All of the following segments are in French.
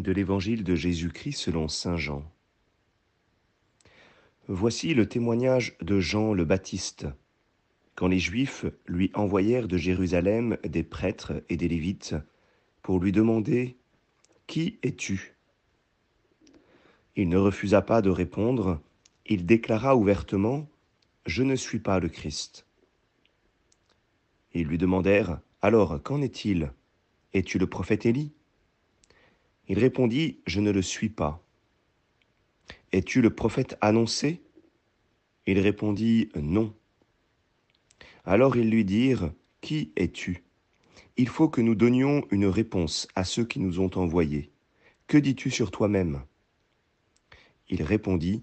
de l'Évangile de Jésus-Christ selon Saint Jean. Voici le témoignage de Jean le Baptiste, quand les Juifs lui envoyèrent de Jérusalem des prêtres et des Lévites pour lui demander Qui es-tu? Il ne refusa pas de répondre, il déclara ouvertement Je ne suis pas le Christ. Ils lui demandèrent Alors, qu'en est-il? Es-tu le prophète Élie? Il répondit Je ne le suis pas. Es-tu le prophète annoncé? Il répondit Non. Alors ils lui dirent Qui es-tu? Il faut que nous donnions une réponse à ceux qui nous ont envoyés. Que dis-tu sur toi-même? Il répondit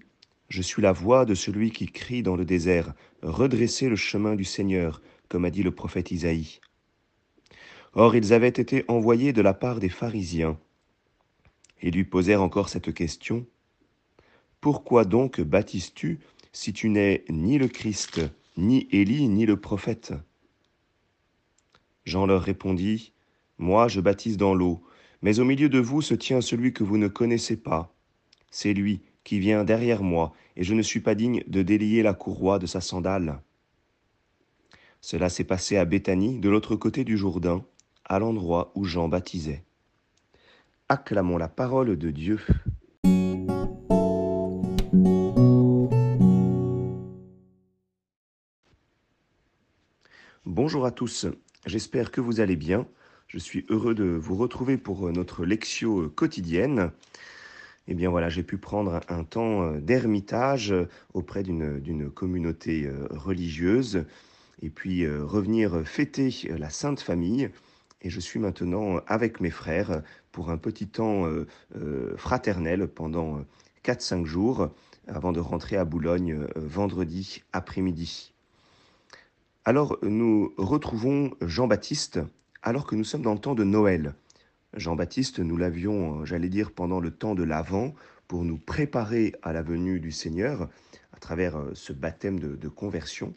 Je suis la voix de celui qui crie dans le désert Redressez le chemin du Seigneur, comme a dit le prophète Isaïe. Or ils avaient été envoyés de la part des pharisiens. Et lui posèrent encore cette question. Pourquoi donc baptises-tu si tu n'es ni le Christ, ni Élie, ni le prophète? Jean leur répondit, Moi je baptise dans l'eau, mais au milieu de vous se tient celui que vous ne connaissez pas. C'est lui qui vient derrière moi, et je ne suis pas digne de délier la courroie de sa sandale. Cela s'est passé à Béthanie, de l'autre côté du Jourdain, à l'endroit où Jean baptisait. Acclamons la parole de Dieu. Bonjour à tous, j'espère que vous allez bien. Je suis heureux de vous retrouver pour notre lectio quotidienne. Eh bien voilà, j'ai pu prendre un temps d'ermitage auprès d'une communauté religieuse et puis euh, revenir fêter la Sainte Famille. Et je suis maintenant avec mes frères pour un petit temps euh, euh, fraternel pendant 4-5 jours avant de rentrer à Boulogne vendredi après-midi. Alors nous retrouvons Jean-Baptiste alors que nous sommes dans le temps de Noël. Jean-Baptiste, nous l'avions, j'allais dire, pendant le temps de l'Avent pour nous préparer à la venue du Seigneur à travers ce baptême de, de conversion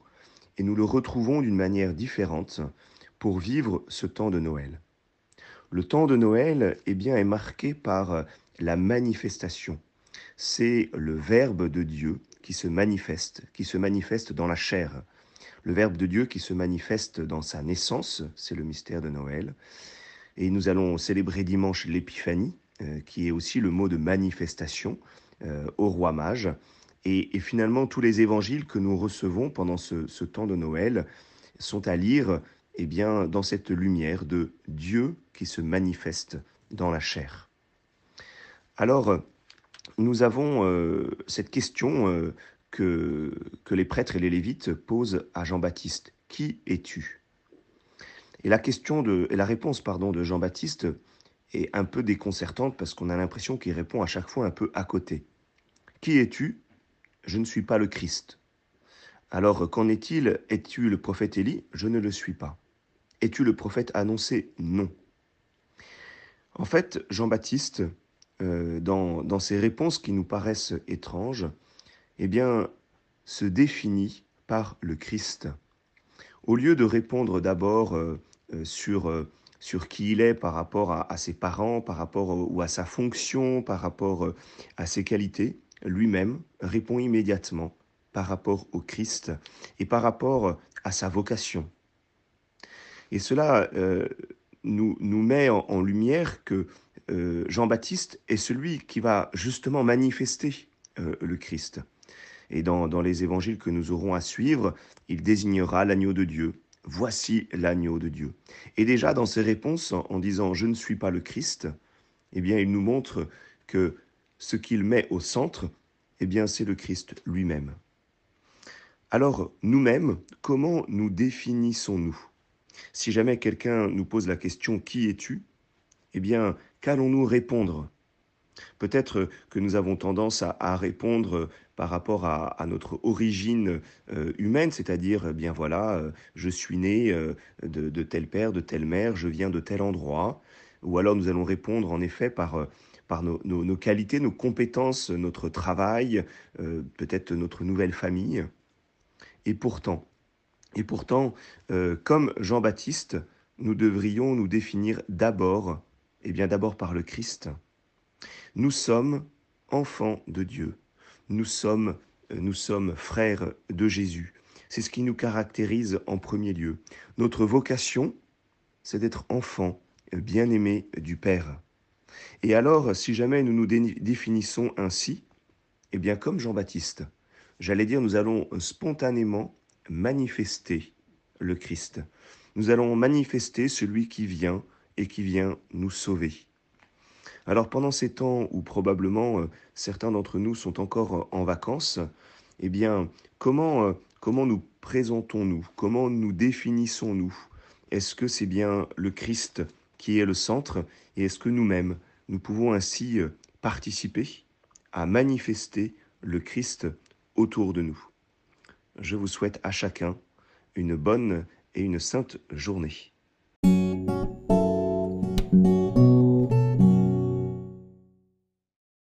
et nous le retrouvons d'une manière différente pour vivre ce temps de Noël. Le temps de Noël eh bien, est marqué par la manifestation. C'est le Verbe de Dieu qui se manifeste, qui se manifeste dans la chair. Le Verbe de Dieu qui se manifeste dans sa naissance, c'est le mystère de Noël. Et nous allons célébrer dimanche l'Épiphanie, euh, qui est aussi le mot de manifestation euh, au roi mage. Et, finalement, tous les évangiles que nous recevons pendant ce, temps de Noël sont à lire eh bien, dans cette lumière de Dieu qui se manifeste dans la chair. Alors, nous avons euh, cette question euh, que, que les prêtres et les lévites posent à Jean-Baptiste. Qui es-tu? Et la question de, et la réponse pardon, de Jean-Baptiste est un peu déconcertante parce qu'on a l'impression qu'il répond à chaque fois un peu à côté. Qui es-tu? Je ne suis pas le Christ. Alors qu'en est-il? Es-tu le prophète Élie? Je ne le suis pas. Es-tu le prophète annoncé? Non. En fait, Jean-Baptiste, euh, dans, ses réponses qui nous paraissent étranges, eh bien, se définit par le Christ. Au lieu de répondre d'abord euh, euh, sur, sur qui il est par rapport à, à ses parents, par rapport ou à sa fonction, par rapport à ses qualités, lui-même répond immédiatement par rapport au Christ et par rapport à sa vocation. Et cela euh, nous, nous, met en, lumière que euh, Jean-Baptiste est celui qui va justement manifester euh, le Christ. Et dans, dans, les évangiles que nous aurons à suivre, il désignera l'agneau de Dieu. Voici l'agneau de Dieu. Et déjà dans ses réponses, en, disant je ne suis pas le Christ, eh bien il nous montre que ce qu'il met au centre, eh bien, c'est le Christ lui-même. Alors, nous-mêmes, comment nous définissons-nous? Si jamais quelqu'un nous pose la question Qui es-tu? Eh bien, qu'allons-nous répondre? Peut-être que nous avons tendance à, répondre par rapport à, notre origine euh, humaine, c'est-à-dire, eh bien voilà, euh, je suis né euh, de, tel père, de telle mère, je viens de tel endroit. Ou alors nous allons répondre en effet par nos, qualités, nos compétences, notre travail, peut-être notre nouvelle famille. Et pourtant, et pourtant, euh, comme Jean-Baptiste, nous devrions nous définir d'abord, et eh bien d'abord par le Christ. Nous sommes enfants de Dieu. Nous sommes, nous sommes frères de Jésus. C'est ce qui nous caractérise en premier lieu. Notre vocation, c'est d'être enfants bien-aimés du Père. Et alors, si jamais nous nous définissons ainsi, eh bien comme Jean-Baptiste, j'allais dire, nous allons spontanément manifester le Christ. Nous allons manifester celui qui vient et qui vient nous sauver. Alors pendant ces temps où probablement euh, certains d'entre nous sont encore euh, en vacances, eh bien comment, euh, comment nous présentons-nous? Comment nous définissons-nous? Est-ce que c'est bien le Christ qui est le centre et est-ce que nous-mêmes, nous pouvons ainsi participer à manifester le Christ autour de nous Je vous souhaite à chacun une bonne et une sainte journée.